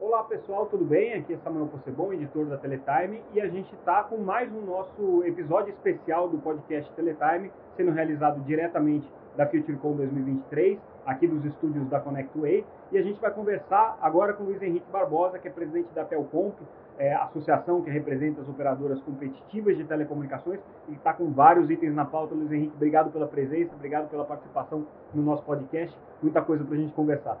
Olá pessoal, tudo bem? Aqui é Samuel Possebon, editor da Teletime, e a gente está com mais um nosso episódio especial do podcast Teletime, sendo realizado diretamente da FutureCon 2023, aqui dos estúdios da ConnectWay, e a gente vai conversar agora com o Luiz Henrique Barbosa, que é presidente da Telcomp, é, associação que representa as operadoras competitivas de telecomunicações e está com vários itens na pauta. Luiz Henrique, obrigado pela presença, obrigado pela participação no nosso podcast. Muita coisa para a gente conversar.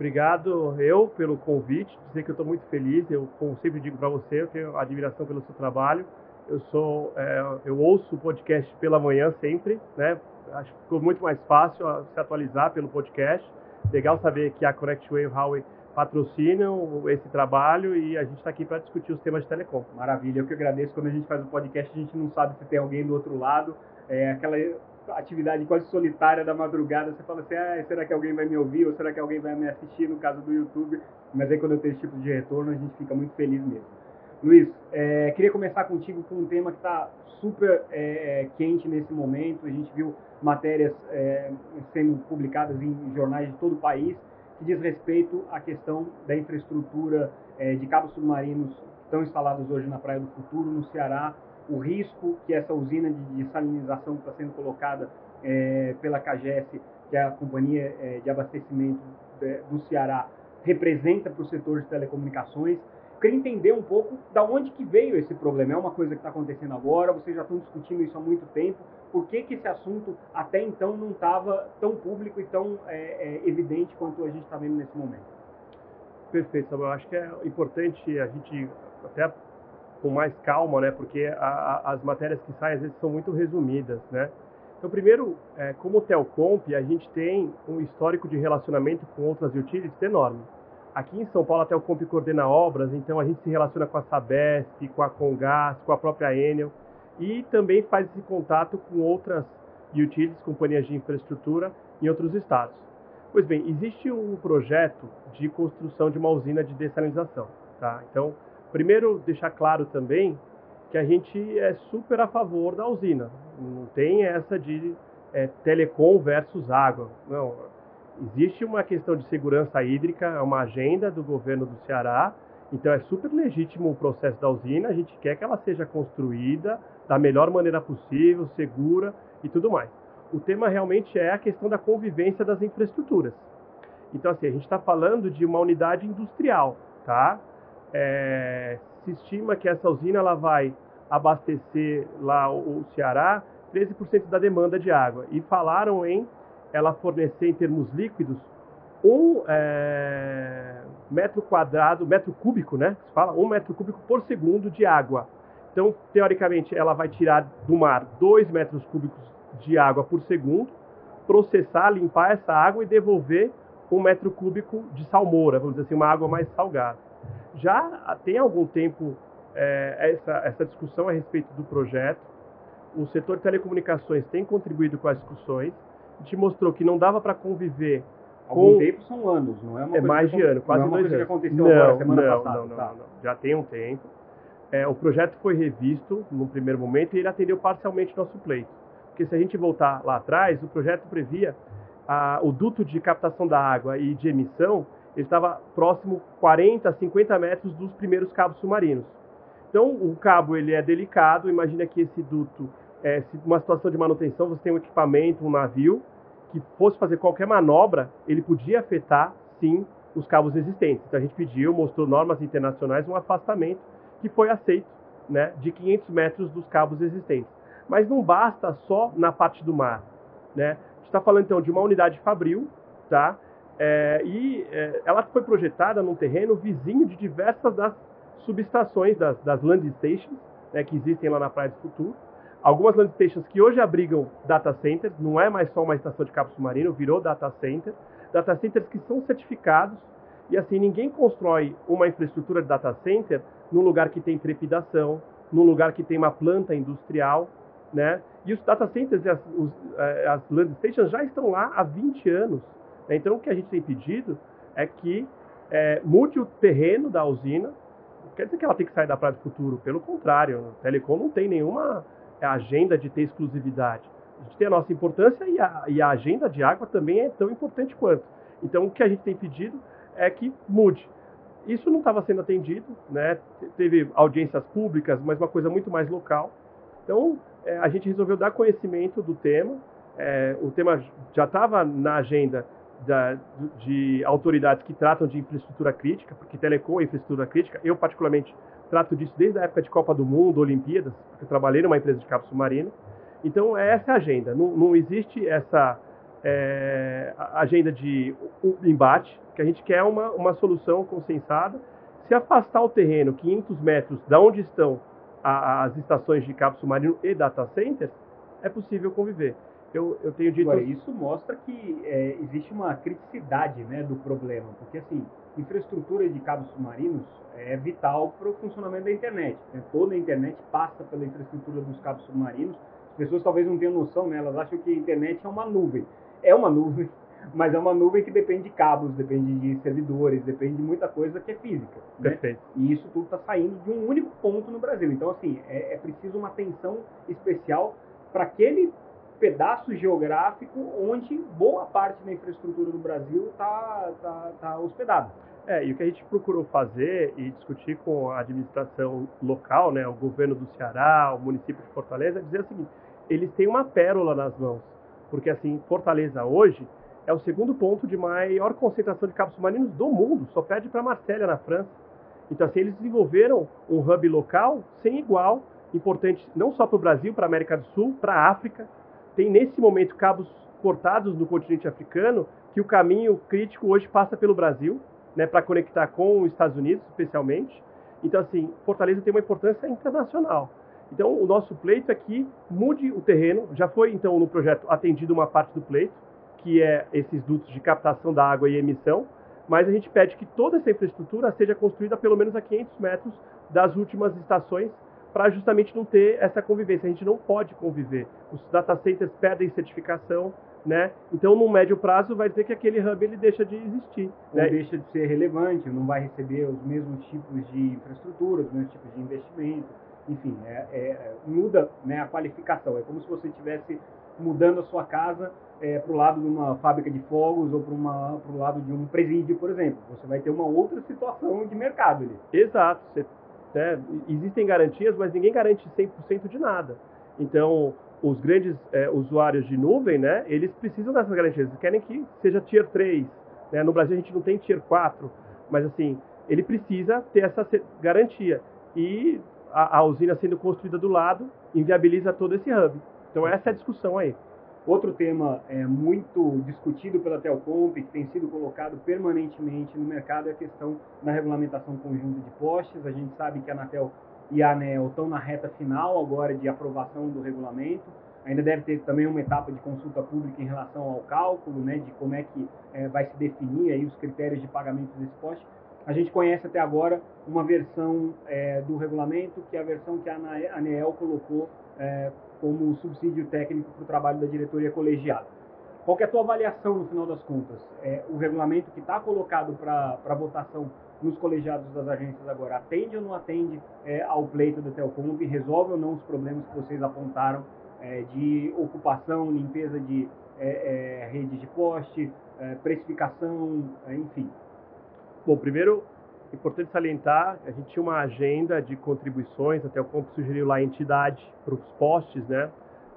Obrigado eu pelo convite, dizer que eu estou muito feliz. Eu, como sempre digo para você, eu tenho admiração pelo seu trabalho. Eu sou, é, eu ouço o podcast pela manhã sempre, né? Acho que ficou muito mais fácil se atualizar pelo podcast. Legal saber que a Connect Wave Huawei patrocinam esse trabalho e a gente está aqui para discutir os temas de telecom. Maravilha, eu que agradeço. Quando a gente faz o podcast, a gente não sabe se tem alguém do outro lado. É aquela atividade quase solitária da madrugada. Você fala assim: ah, será que alguém vai me ouvir ou será que alguém vai me assistir no caso do YouTube? Mas aí, quando eu tenho esse tipo de retorno, a gente fica muito feliz mesmo. Luiz, é, queria começar contigo com um tema que está super é, é, quente nesse momento. A gente viu matérias é, sendo publicadas em jornais de todo o país que diz respeito à questão da infraestrutura é, de cabos submarinos que estão instalados hoje na Praia do Futuro, no Ceará, o risco que essa usina de desalinização que está sendo colocada é, pela CAGES, que é a companhia é, de abastecimento do Ceará, representa para o setor de telecomunicações queria entender um pouco da onde que veio esse problema. É uma coisa que está acontecendo agora, vocês já estão discutindo isso há muito tempo. Por que, que esse assunto até então não estava tão público e tão é, é, evidente quanto a gente está vendo nesse momento? Perfeito, Samuel. Acho que é importante a gente, até com mais calma, né? Porque a, a, as matérias que saem às vezes são muito resumidas, né? Então, primeiro, é, como Telcomp, a gente tem um histórico de relacionamento com outras utilities enorme. Aqui em São Paulo, até o Comp coordena obras, então a gente se relaciona com a Sabesp, com a Congás, com a própria Enel e também faz esse contato com outras utilities, companhias de infraestrutura em outros estados. Pois bem, existe um projeto de construção de uma usina de dessalinização. Tá? Então, primeiro deixar claro também que a gente é super a favor da usina. Não tem essa de é, telecom versus água. Não, existe uma questão de segurança hídrica, é uma agenda do governo do Ceará, então é super legítimo o processo da usina, a gente quer que ela seja construída da melhor maneira possível, segura e tudo mais. O tema realmente é a questão da convivência das infraestruturas. Então, assim, a gente está falando de uma unidade industrial, tá? É, se estima que essa usina ela vai abastecer lá o Ceará 13% da demanda de água. E falaram em ela fornecer em termos líquidos um é, metro quadrado, metro cúbico, né? Se fala um metro cúbico por segundo de água. Então, teoricamente, ela vai tirar do mar dois metros cúbicos de água por segundo, processar, limpar essa água e devolver um metro cúbico de salmoura, vamos dizer assim, uma água mais salgada. Já tem algum tempo é, essa, essa discussão a respeito do projeto. O setor de telecomunicações tem contribuído com as discussões te mostrou que não dava para conviver Algum com... tempo são anos, não é uma É mais de ano, quase não é dois anos. que aconteceu não, agora, semana não, passada. Não, não, tá. não, Já tem um tempo. É, o projeto foi revisto no primeiro momento e ele atendeu parcialmente nosso pleito. Porque se a gente voltar lá atrás, o projeto previa a, o duto de captação da água e de emissão, ele estava próximo 40, 50 metros dos primeiros cabos submarinos. Então, o cabo ele é delicado, imagina que esse duto, é, uma situação de manutenção, você tem um equipamento, um navio, que fosse fazer qualquer manobra, ele podia afetar, sim, os cabos existentes. Então a gente pediu, mostrou normas internacionais, um afastamento que foi aceito né, de 500 metros dos cabos existentes. Mas não basta só na parte do mar. Né? A gente está falando então de uma unidade fabril, tá? É, e é, ela foi projetada num terreno vizinho de diversas das subestações, das, das land stations, né, que existem lá na Praia do Futuro algumas land stations que hoje abrigam data centers, não é mais só uma estação de cabo submarino, virou data center, data centers que são certificados, e assim, ninguém constrói uma infraestrutura de data center num lugar que tem trepidação, num lugar que tem uma planta industrial, né? E os data centers e as, os, eh, as land stations já estão lá há 20 anos. Então, o que a gente tem pedido é que é, mude o terreno da usina, quer dizer que ela tem que sair da Praia do Futuro, pelo contrário, o Telecom não tem nenhuma a agenda de ter exclusividade. A gente tem a nossa importância e a, e a agenda de água também é tão importante quanto. Então, o que a gente tem pedido é que mude. Isso não estava sendo atendido, né? teve audiências públicas, mas uma coisa muito mais local. Então, é, a gente resolveu dar conhecimento do tema. É, o tema já estava na agenda da, de autoridades que tratam de infraestrutura crítica, porque telecom é infraestrutura crítica. Eu, particularmente, trato disso desde a época de Copa do Mundo, Olimpíadas, porque eu trabalhei numa empresa de cabo submarino. Então, essa é a agenda. Não, não existe essa é, agenda de embate, que a gente quer uma, uma solução consensada. Se afastar o terreno 500 metros da onde estão as estações de cabo submarino e data centers, é possível conviver. Eu, eu tenho dito. Agora, isso mostra que é, existe uma criticidade né, do problema, porque assim, infraestrutura de cabos submarinos é vital para o funcionamento da internet. Né? Toda a internet passa pela infraestrutura dos cabos submarinos. As pessoas talvez não tenham noção, né? elas acham que a internet é uma nuvem. É uma nuvem, mas é uma nuvem que depende de cabos, depende de servidores, depende de muita coisa que é física. Né? Perfeito. E isso tudo está saindo de um único ponto no Brasil. Então, assim, é, é preciso uma atenção especial para aquele pedaço geográfico onde boa parte da infraestrutura do Brasil está tá, tá hospedada. É, e o que a gente procurou fazer e discutir com a administração local, né, o governo do Ceará, o município de Fortaleza, é dizer o seguinte: eles têm uma pérola nas mãos. Porque, assim, Fortaleza hoje é o segundo ponto de maior concentração de cabos submarinos do mundo, só perde para Marselha, na França. Então, assim, eles desenvolveram um hub local sem igual, importante não só para o Brasil, para a América do Sul, para a África, tem nesse momento cabos cortados no continente africano, que o caminho crítico hoje passa pelo Brasil, né, para conectar com os Estados Unidos, especialmente. Então, assim, Fortaleza tem uma importância internacional. Então, o nosso pleito é que mude o terreno. Já foi, então, no projeto atendido uma parte do pleito, que é esses dutos de captação da água e emissão, mas a gente pede que toda essa infraestrutura seja construída pelo menos a 500 metros das últimas estações para justamente não ter essa convivência. A gente não pode conviver. Os data centers perdem certificação, né? Então, no médio prazo, vai dizer que aquele hub ele deixa de existir. Ou né? deixa de ser relevante, não vai receber os mesmos tipos de infraestrutura, os mesmos tipos de investimento. Enfim, é, é, muda né, a qualificação. É como se você estivesse mudando a sua casa é, para o lado de uma fábrica de fogos ou para o lado de um presídio, por exemplo. Você vai ter uma outra situação de mercado ali. Exato. Você né? Existem garantias, mas ninguém garante 100% de nada. Então, os grandes é, usuários de nuvem, né, eles precisam dessas garantias. Eles querem que seja Tier 3. Né? No Brasil a gente não tem Tier 4, mas assim, ele precisa ter essa garantia. E a, a usina sendo construída do lado inviabiliza todo esse hub. Então essa é a discussão aí. Outro tema é, muito discutido pela Telcomp, que tem sido colocado permanentemente no mercado, é a questão da regulamentação conjunta de postes. A gente sabe que a Anatel e a ANEL estão na reta final agora de aprovação do regulamento. Ainda deve ter também uma etapa de consulta pública em relação ao cálculo, né, de como é que é, vai se definir aí os critérios de pagamento desse poste. A gente conhece até agora uma versão é, do regulamento, que é a versão que a ANEEL colocou é, como subsídio técnico para o trabalho da diretoria colegiada. Qual é a tua avaliação no final das contas? É, o regulamento que está colocado para votação nos colegiados das agências agora atende ou não atende é, ao pleito da Telcomp? Resolve ou não os problemas que vocês apontaram é, de ocupação, limpeza de é, é, redes de poste, é, precificação, enfim? Bom, primeiro é importante salientar, a gente tinha uma agenda de contribuições, até o Comp sugeriu lá a entidade para os postes, né?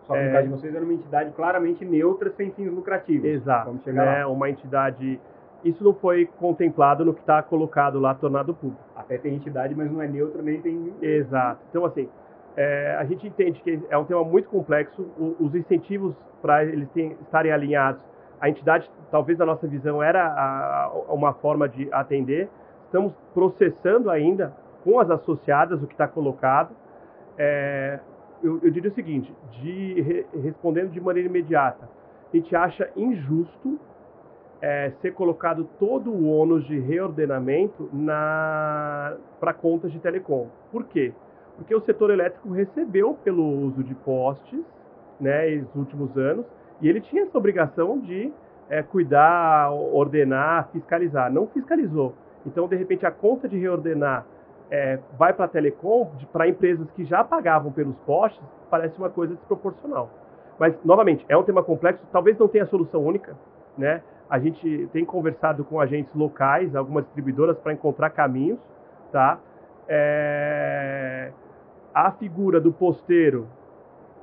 Só que é, no caso de vocês era uma entidade claramente neutra, sem fins lucrativos. Exato. Vamos chegar né? lá. Uma entidade... Isso não foi contemplado no que está colocado lá, tornado público. Até tem entidade, mas não é neutra, nem tem... Exato. Então, assim, é, a gente entende que é um tema muito complexo, o, os incentivos para eles estarem alinhados, a entidade, talvez a nossa visão era a, a, uma forma de atender, estamos processando ainda com as associadas o que está colocado. É, eu, eu, diria o seguinte, de, re, respondendo de maneira imediata, a gente acha injusto é, ser colocado todo o ônus de reordenamento para contas de telecom. Por quê? Porque o setor elétrico recebeu pelo uso de postes né, nos últimos anos e ele tinha essa obrigação de é, cuidar, ordenar, fiscalizar. Não fiscalizou. Então, de repente, a conta de reordenar é, vai para a telecom, para empresas que já pagavam pelos postes, parece uma coisa desproporcional. Mas, novamente, é um tema complexo, talvez não tenha solução única, né? A gente tem conversado com agentes locais, algumas distribuidoras, para encontrar caminhos, tá? É... A figura do posteiro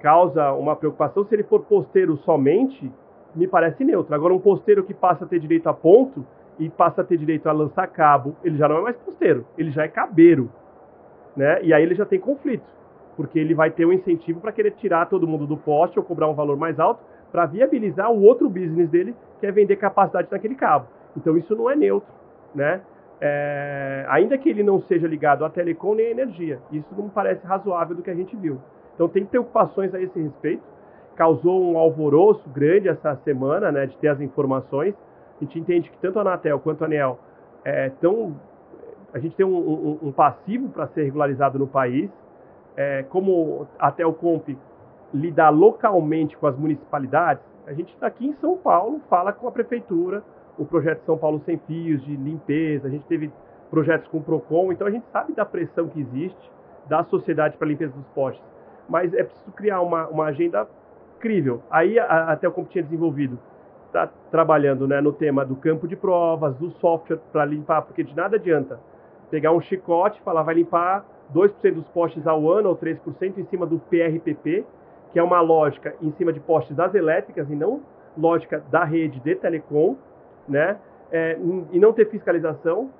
causa uma preocupação. Se ele for posteiro somente, me parece neutro. Agora, um posteiro que passa a ter direito a ponto e passa a ter direito a lançar cabo, ele já não é mais posteiro, ele já é cabeiro. Né? E aí ele já tem conflito, porque ele vai ter um incentivo para querer tirar todo mundo do poste ou cobrar um valor mais alto para viabilizar o outro business dele, que é vender capacidade naquele cabo. Então isso não é neutro, né? É, ainda que ele não seja ligado à telecom nem à energia, isso não parece razoável do que a gente viu. Então tem preocupações a esse respeito. Causou um alvoroço grande essa semana, né, de ter as informações. A gente entende que tanto a Anatel quanto a ANEL é, tão, a gente tem um, um, um passivo para ser regularizado no país. É, como a Telcomp lidar localmente com as municipalidades, a gente está aqui em São Paulo, fala com a prefeitura, o projeto São Paulo Sem Fios de limpeza, a gente teve projetos com o PROCON, então a gente sabe da pressão que existe da sociedade para a limpeza dos postes. Mas é preciso criar uma, uma agenda crível. Aí a, a Telcom tinha desenvolvido, está trabalhando né, no tema do campo de provas, do software para limpar, porque de nada adianta pegar um chicote e falar vai limpar 2% dos postes ao ano ou 3% em cima do PRPP, que é uma lógica em cima de postes das elétricas e não lógica da rede de telecom, né? É, e não ter fiscalização,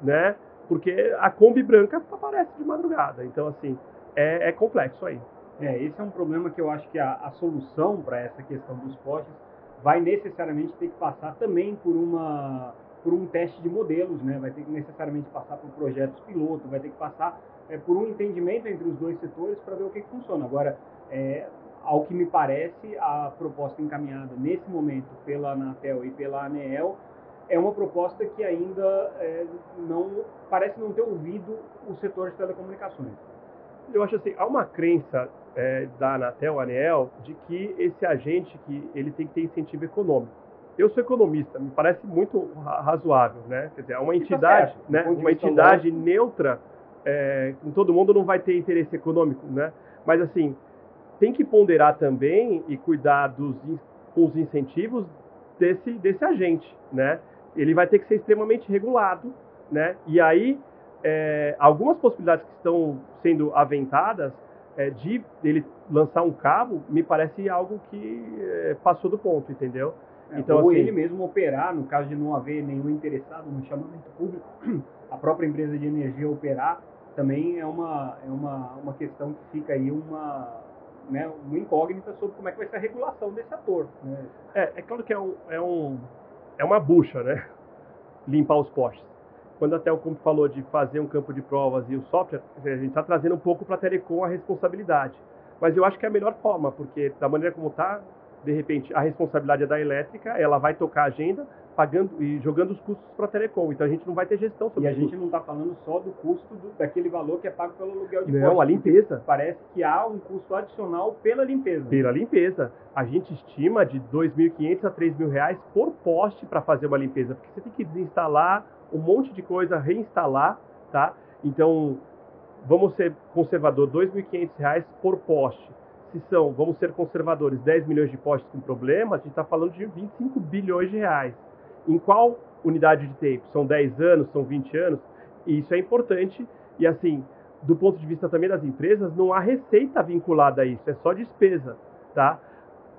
né? Porque a Kombi branca aparece de madrugada. Então, assim, é, é complexo aí. É, esse é um problema que eu acho que a, a solução para essa questão dos postes vai necessariamente ter que passar também por uma por um teste de modelos, né? Vai ter que necessariamente passar por projetos piloto, vai ter que passar é, por um entendimento entre os dois setores para ver o que, que funciona. Agora, é, ao que me parece, a proposta encaminhada nesse momento pela Anatel e pela ANEEL é uma proposta que ainda é, não parece não ter ouvido o setor de telecomunicações. Eu acho assim, há uma crença é, da Anatel, ANEEL, de que esse agente que ele tem que ter incentivo econômico. Eu sou economista, me parece muito razoável, né? Quer dizer, é uma entidade, tá né? Uma entidade neutra, é, todo mundo não vai ter interesse econômico, né? Mas assim, tem que ponderar também e cuidar dos com os incentivos desse, desse agente, né? Ele vai ter que ser extremamente regulado, né? E aí, é, algumas possibilidades que estão sendo aventadas é, de ele lançar um cabo, me parece algo que é, passou do ponto, entendeu? É, então, ou assim, ele mesmo operar, no caso de não haver nenhum interessado no chamamento público, a própria empresa de energia operar, também é uma, é uma, uma questão que fica aí uma, né, uma incógnita sobre como é que vai ser a regulação desse ator. Né? É, é claro que é, um, é, um, é uma bucha, né? Limpar os postes. Quando a Telcom falou de fazer um campo de provas e o software, a gente está trazendo um pouco para a Telecom a responsabilidade. Mas eu acho que é a melhor forma, porque da maneira como está, de repente, a responsabilidade é da elétrica, ela vai tocar a agenda, pagando e jogando os custos para a Telecom. Então a gente não vai ter gestão sobre isso. E a gente não está falando só do custo do, daquele valor que é pago pelo aluguel de Não, poste, a limpeza. Parece que há um custo adicional pela limpeza. Pela limpeza. A gente estima de R$ 2.500 a 3.000 reais por poste para fazer uma limpeza, porque você tem que desinstalar um monte de coisa, reinstalar, tá? Então, vamos ser conservador, 2.500 reais por poste. Se são, vamos ser conservadores, 10 milhões de postes com problemas, a gente está falando de 25 bilhões de reais em qual unidade de tempo? São 10 anos, são 20 anos? E isso é importante. E assim, do ponto de vista também das empresas, não há receita vinculada a isso, é só despesa, tá?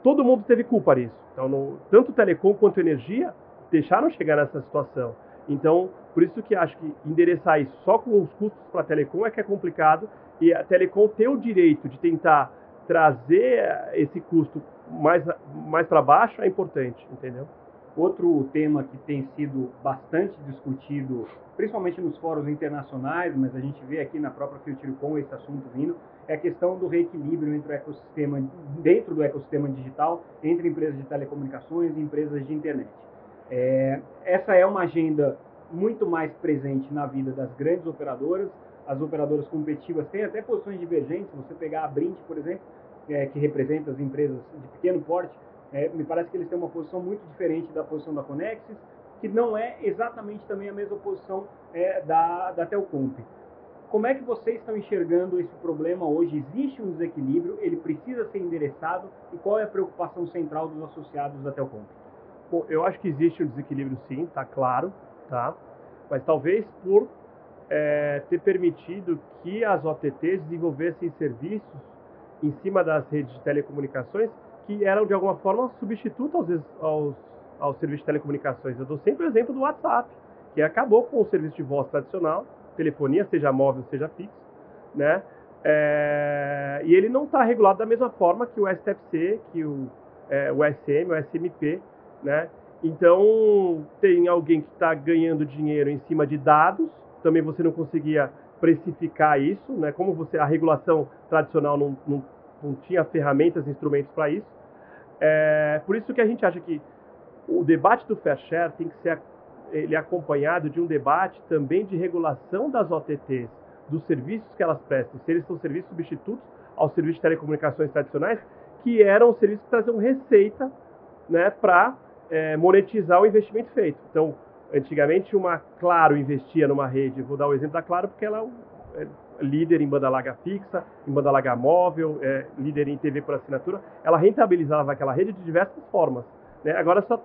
Todo mundo teve culpa nisso. Então, no, tanto telecom quanto energia deixaram chegar nessa situação. Então, por isso que acho que endereçar isso só com os custos para a telecom é que é complicado e a telecom ter o direito de tentar trazer esse custo mais, mais para baixo é importante, entendeu? Outro tema que tem sido bastante discutido, principalmente nos fóruns internacionais, mas a gente vê aqui na própria Futurecom esse assunto vindo, é a questão do reequilíbrio entre o ecossistema, dentro do ecossistema digital, entre empresas de telecomunicações e empresas de internet. É, essa é uma agenda muito mais presente na vida das grandes operadoras. As operadoras competitivas têm até posições divergentes. Você pegar a Brint, por exemplo, é, que representa as empresas de pequeno porte, é, me parece que eles têm uma posição muito diferente da posição da Conexis, que não é exatamente também a mesma posição é, da, da Telcomp. como é que vocês estão enxergando esse problema hoje? Existe um desequilíbrio, ele precisa ser endereçado e qual é a preocupação central dos associados da Telcom? Bom, eu acho que existe um desequilíbrio sim, tá claro, tá? Mas talvez por é, ter permitido que as OTTs desenvolvessem serviços em cima das redes de telecomunicações que eram de alguma forma substitutos aos, aos, aos serviços de telecomunicações. Eu dou sempre o exemplo do WhatsApp, que acabou com o serviço de voz tradicional, telefonia, seja móvel, seja fixo, né? É, e ele não está regulado da mesma forma que o STFC, que o, é, o SM, o SMP, né? Então, tem alguém que está ganhando dinheiro em cima de dados, também você não conseguia precificar isso, né? Como você a regulação tradicional não, não, não tinha ferramentas, instrumentos para isso. É, por isso que a gente acha que o debate do fair share tem que ser ele é acompanhado de um debate também de regulação das OTTs, dos serviços que elas prestam, se eles são serviços substitutos aos serviços de telecomunicações tradicionais, que eram serviços que traziam receita né, para é, monetizar o investimento feito. Então, antigamente, uma Claro investia numa rede, vou dar o exemplo da Claro porque ela é líder em banda larga fixa, em banda larga móvel, é líder em TV por assinatura, ela rentabilizava aquela rede de diversas formas. Né? Agora é só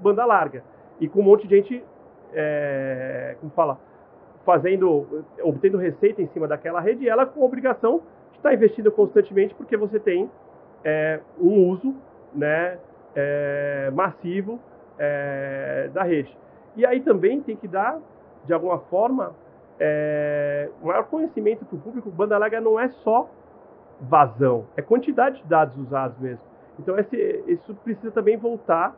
banda larga e com um monte de gente, é, como fala, fazendo, obtendo receita em cima daquela rede, e ela com obrigação de estar investindo constantemente, porque você tem é, um uso né, é, massivo é, da rede. E aí também tem que dar, de alguma forma, é, maior conhecimento para o público. Banda larga não é só vazão, é quantidade de dados usados mesmo. Então esse, isso precisa também voltar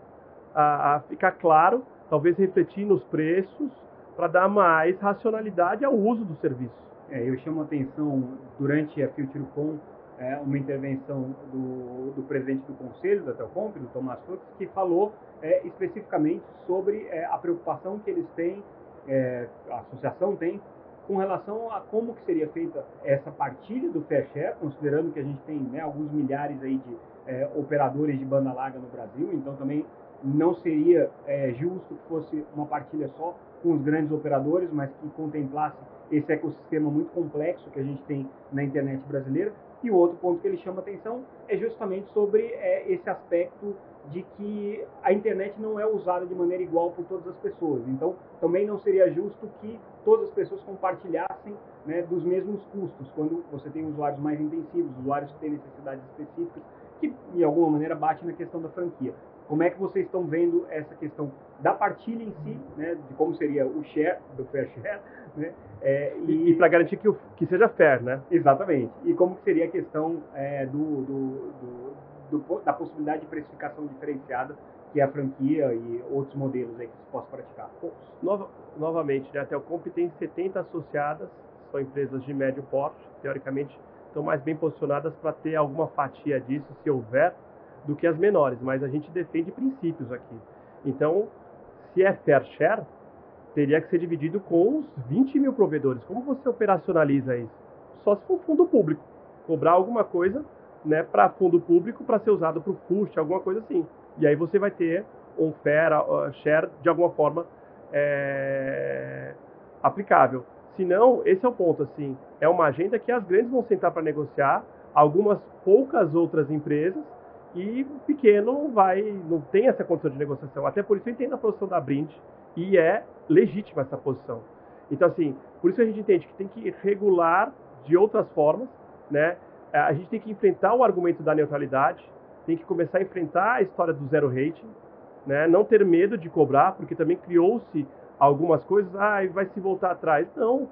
a, a ficar claro, talvez refletir nos preços, para dar mais racionalidade ao uso do serviço. É, eu chamo a atenção durante a FutureCon é, uma intervenção do, do, presidente do conselho da Telcom, do Tomás Fux, que falou é, especificamente sobre é, a preocupação que eles têm, é, a associação tem, com relação a como que seria feita essa partilha do fair share, considerando que a gente tem né, alguns milhares aí de é, operadores de banda larga no Brasil, então também não seria é, justo que fosse uma partilha só com os grandes operadores, mas que contemplasse esse ecossistema muito complexo que a gente tem na internet brasileira. E o outro ponto que ele chama atenção é justamente sobre é, esse aspecto de que a internet não é usada de maneira igual por todas as pessoas. Então, também não seria justo que todas as pessoas compartilhassem né, dos mesmos custos, quando você tem usuários mais intensivos, usuários que têm necessidades específicas, que de alguma maneira bate na questão da franquia. Como é que vocês estão vendo essa questão da partilha em si, né, de como seria o share, do fair share, né, é, e, e para garantir que, o, que seja fair, né? Exatamente. E como que seria a questão é, do, do, do, do, da possibilidade de precificação diferenciada que é a franquia e outros modelos aí que se possa praticar? Nova, novamente, né, a Telcomp tem 70 associadas, são empresas de médio porte, teoricamente estão mais bem posicionadas para ter alguma fatia disso, se houver, do que as menores, mas a gente defende princípios aqui. Então, se é fair share, teria que ser dividido com os 20 mil provedores. Como você operacionaliza isso? Só se for fundo público. Cobrar alguma coisa né, para fundo público para ser usado para o custo, alguma coisa assim. E aí você vai ter um fair uh, share de alguma forma é, aplicável. Se não, esse é o ponto. assim É uma agenda que as grandes vão sentar para negociar, algumas poucas outras empresas e pequeno vai, não tem essa condição de negociação. Até por isso eu entendo a posição da Brind e é legítima essa posição. Então, assim, por isso a gente entende que tem que regular de outras formas, né? A gente tem que enfrentar o argumento da neutralidade, tem que começar a enfrentar a história do zero rating, né? Não ter medo de cobrar, porque também criou-se algumas coisas, ah, vai se voltar atrás. Não,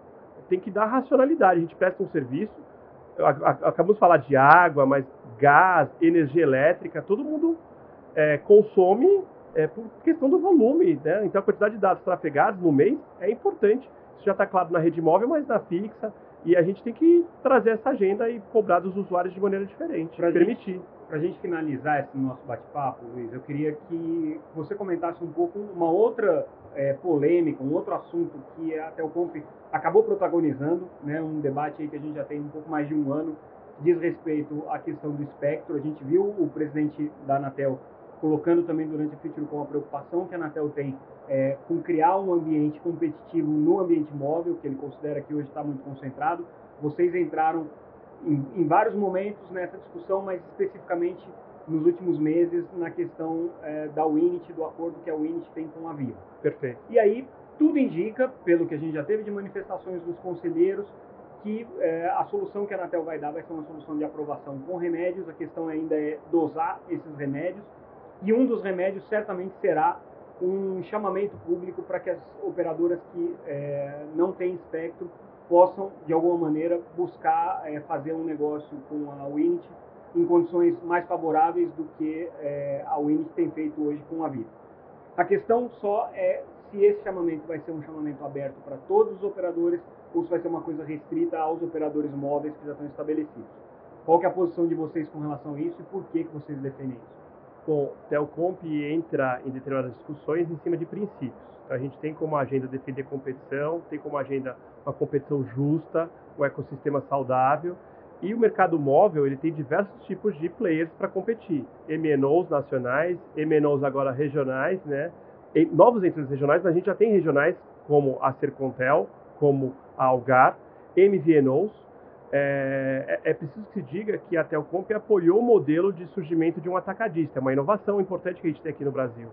tem que dar racionalidade. A gente presta um serviço, acabamos de falar de água, mas gás, energia elétrica, todo mundo é, consome é, por questão do volume, né? Então a quantidade de dados trafegados no mês é importante. Isso já está claro na rede móvel, mas na fixa. E a gente tem que trazer essa agenda e cobrar dos usuários de maneira diferente, pra permitir. Para a gente finalizar esse nosso bate-papo, Luiz, eu queria que você comentasse um pouco uma outra é, polêmica, um outro assunto que a Telcomp acabou protagonizando, né, um debate que a gente já tem um pouco mais de um ano, diz respeito à questão do espectro. A gente viu o presidente da Anatel colocando também durante a Future com a preocupação que a Anatel tem é, com criar um ambiente competitivo no ambiente móvel, que ele considera que hoje está muito concentrado. Vocês entraram em, em, vários momentos nessa discussão, mas especificamente nos últimos meses na questão é, da Winit, do acordo que a Winit tem com a Vivo. Perfeito. E aí, tudo indica, pelo que a gente já teve de manifestações dos conselheiros, que é, a solução que a Anatel vai dar vai ser uma solução de aprovação com remédios. A questão ainda é dosar esses remédios. E um dos remédios certamente será um chamamento público para que as operadoras que é, não têm espectro possam, de alguma maneira, buscar é, fazer um negócio com a Winit em condições mais favoráveis do que é, a Winit tem feito hoje com a Vivo. A questão só é se esse chamamento vai ser um chamamento aberto para todos os operadores ou se vai ser uma coisa restrita aos operadores móveis que já estão estabelecidos. Qual é a posição de vocês com relação a isso e por que, que vocês defendem isso? Bom, Telcomp entra em determinadas discussões em cima de princípios. Então, a gente tem como agenda defender competição, tem como agenda uma competição justa, um ecossistema saudável. E o mercado móvel ele tem diversos tipos de players para competir. MNOs nacionais, MNOs agora regionais, né? E novos entre regionais, mas a gente já tem regionais como a Sercontel, como a Algar, MVNOs. É, é, é, preciso que se diga que a Telcomp apoiou o modelo de surgimento de um atacadista, é uma inovação importante que a gente tem aqui no Brasil.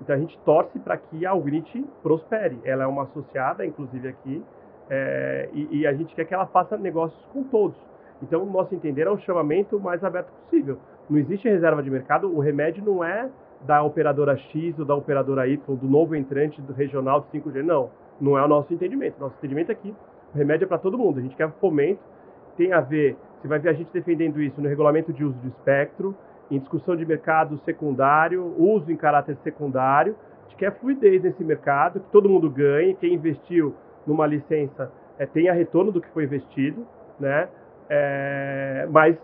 Então a gente torce para que a Unity prospere. Ela é uma associada, inclusive aqui, é, e, e, a gente quer que ela faça negócios com todos. Então, no nosso entender, é um chamamento mais aberto possível. Não existe reserva de mercado, o remédio não é da operadora X ou da operadora Y, do novo entrante do regional de 5G, não. Não é o nosso entendimento. Nosso entendimento aqui, o remédio é para todo mundo. A gente quer fomento, tem a ver, você vai ver a gente defendendo isso no regulamento de uso de espectro, em discussão de mercado secundário, uso em caráter secundário. A gente quer fluidez nesse mercado, que todo mundo ganhe, quem investiu numa licença é, tenha retorno do que foi investido, né? É, mas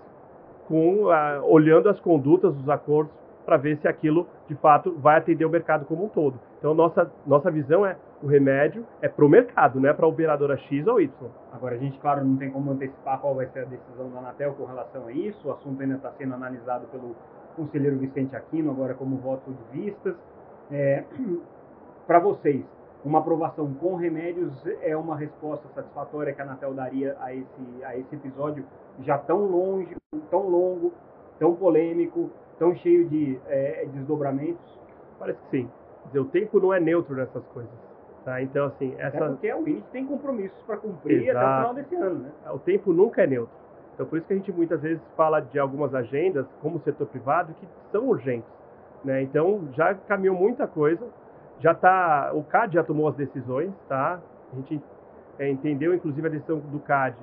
com, olhando as condutas dos acordos para ver se aquilo de fato vai atender o mercado como um todo. Então nossa nossa visão é o remédio é para o mercado, não é para a operadora X ou Y. Agora a gente claro não tem como antecipar qual vai ser a decisão da Anatel com relação a isso. O assunto ainda está sendo analisado pelo conselheiro Vicente Aquino agora como voto de vistas. É, para vocês uma aprovação com remédios é uma resposta satisfatória que a Anatel daria a esse, a esse episódio já tão longe, tão longo, tão polêmico, tão cheio de é, desdobramentos? Parece que sim. O tempo não é neutro nessas coisas. Tá? Então, assim, essa... Até porque o INIT tem compromissos para cumprir Exato. até o final desse ano, né? O tempo nunca é neutro. Então, por isso que a gente muitas vezes fala de algumas agendas, como o setor privado, que são urgentes. Né? Então, já caminhou muita coisa, já tá, o CAD já tomou as decisões, tá? A gente é, entendeu, inclusive, a decisão do CAD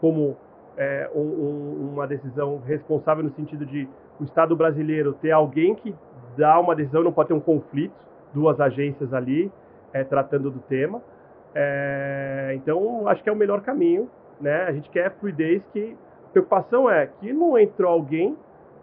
como é, um, um, uma decisão responsável no sentido de o Estado brasileiro ter alguém que dá uma decisão, não pode ter um conflito, duas agências ali é, tratando do tema. É, então, acho que é o melhor caminho. Né? A gente quer fluidez que. A preocupação é que não entrou alguém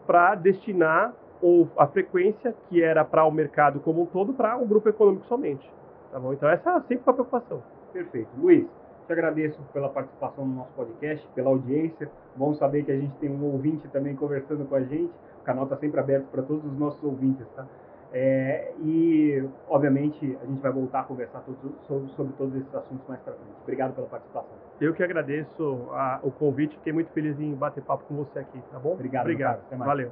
para destinar ou a frequência que era para o mercado como um todo para um grupo econômico somente. Tá bom? Então essa sempre foi a preocupação. Perfeito. Luiz, te agradeço pela participação no nosso podcast, pela audiência. Bom saber que a gente tem um ouvinte também conversando com a gente. O canal está sempre aberto para todos os nossos ouvintes, tá? É, e, obviamente, a gente vai voltar a conversar sobre, sobre, todos esses assuntos mais para frente. Obrigado pela participação. Eu que agradeço a, o convite. Fiquei muito feliz em bater papo com você aqui, tá bom? Obrigado. Obrigado. Valeu.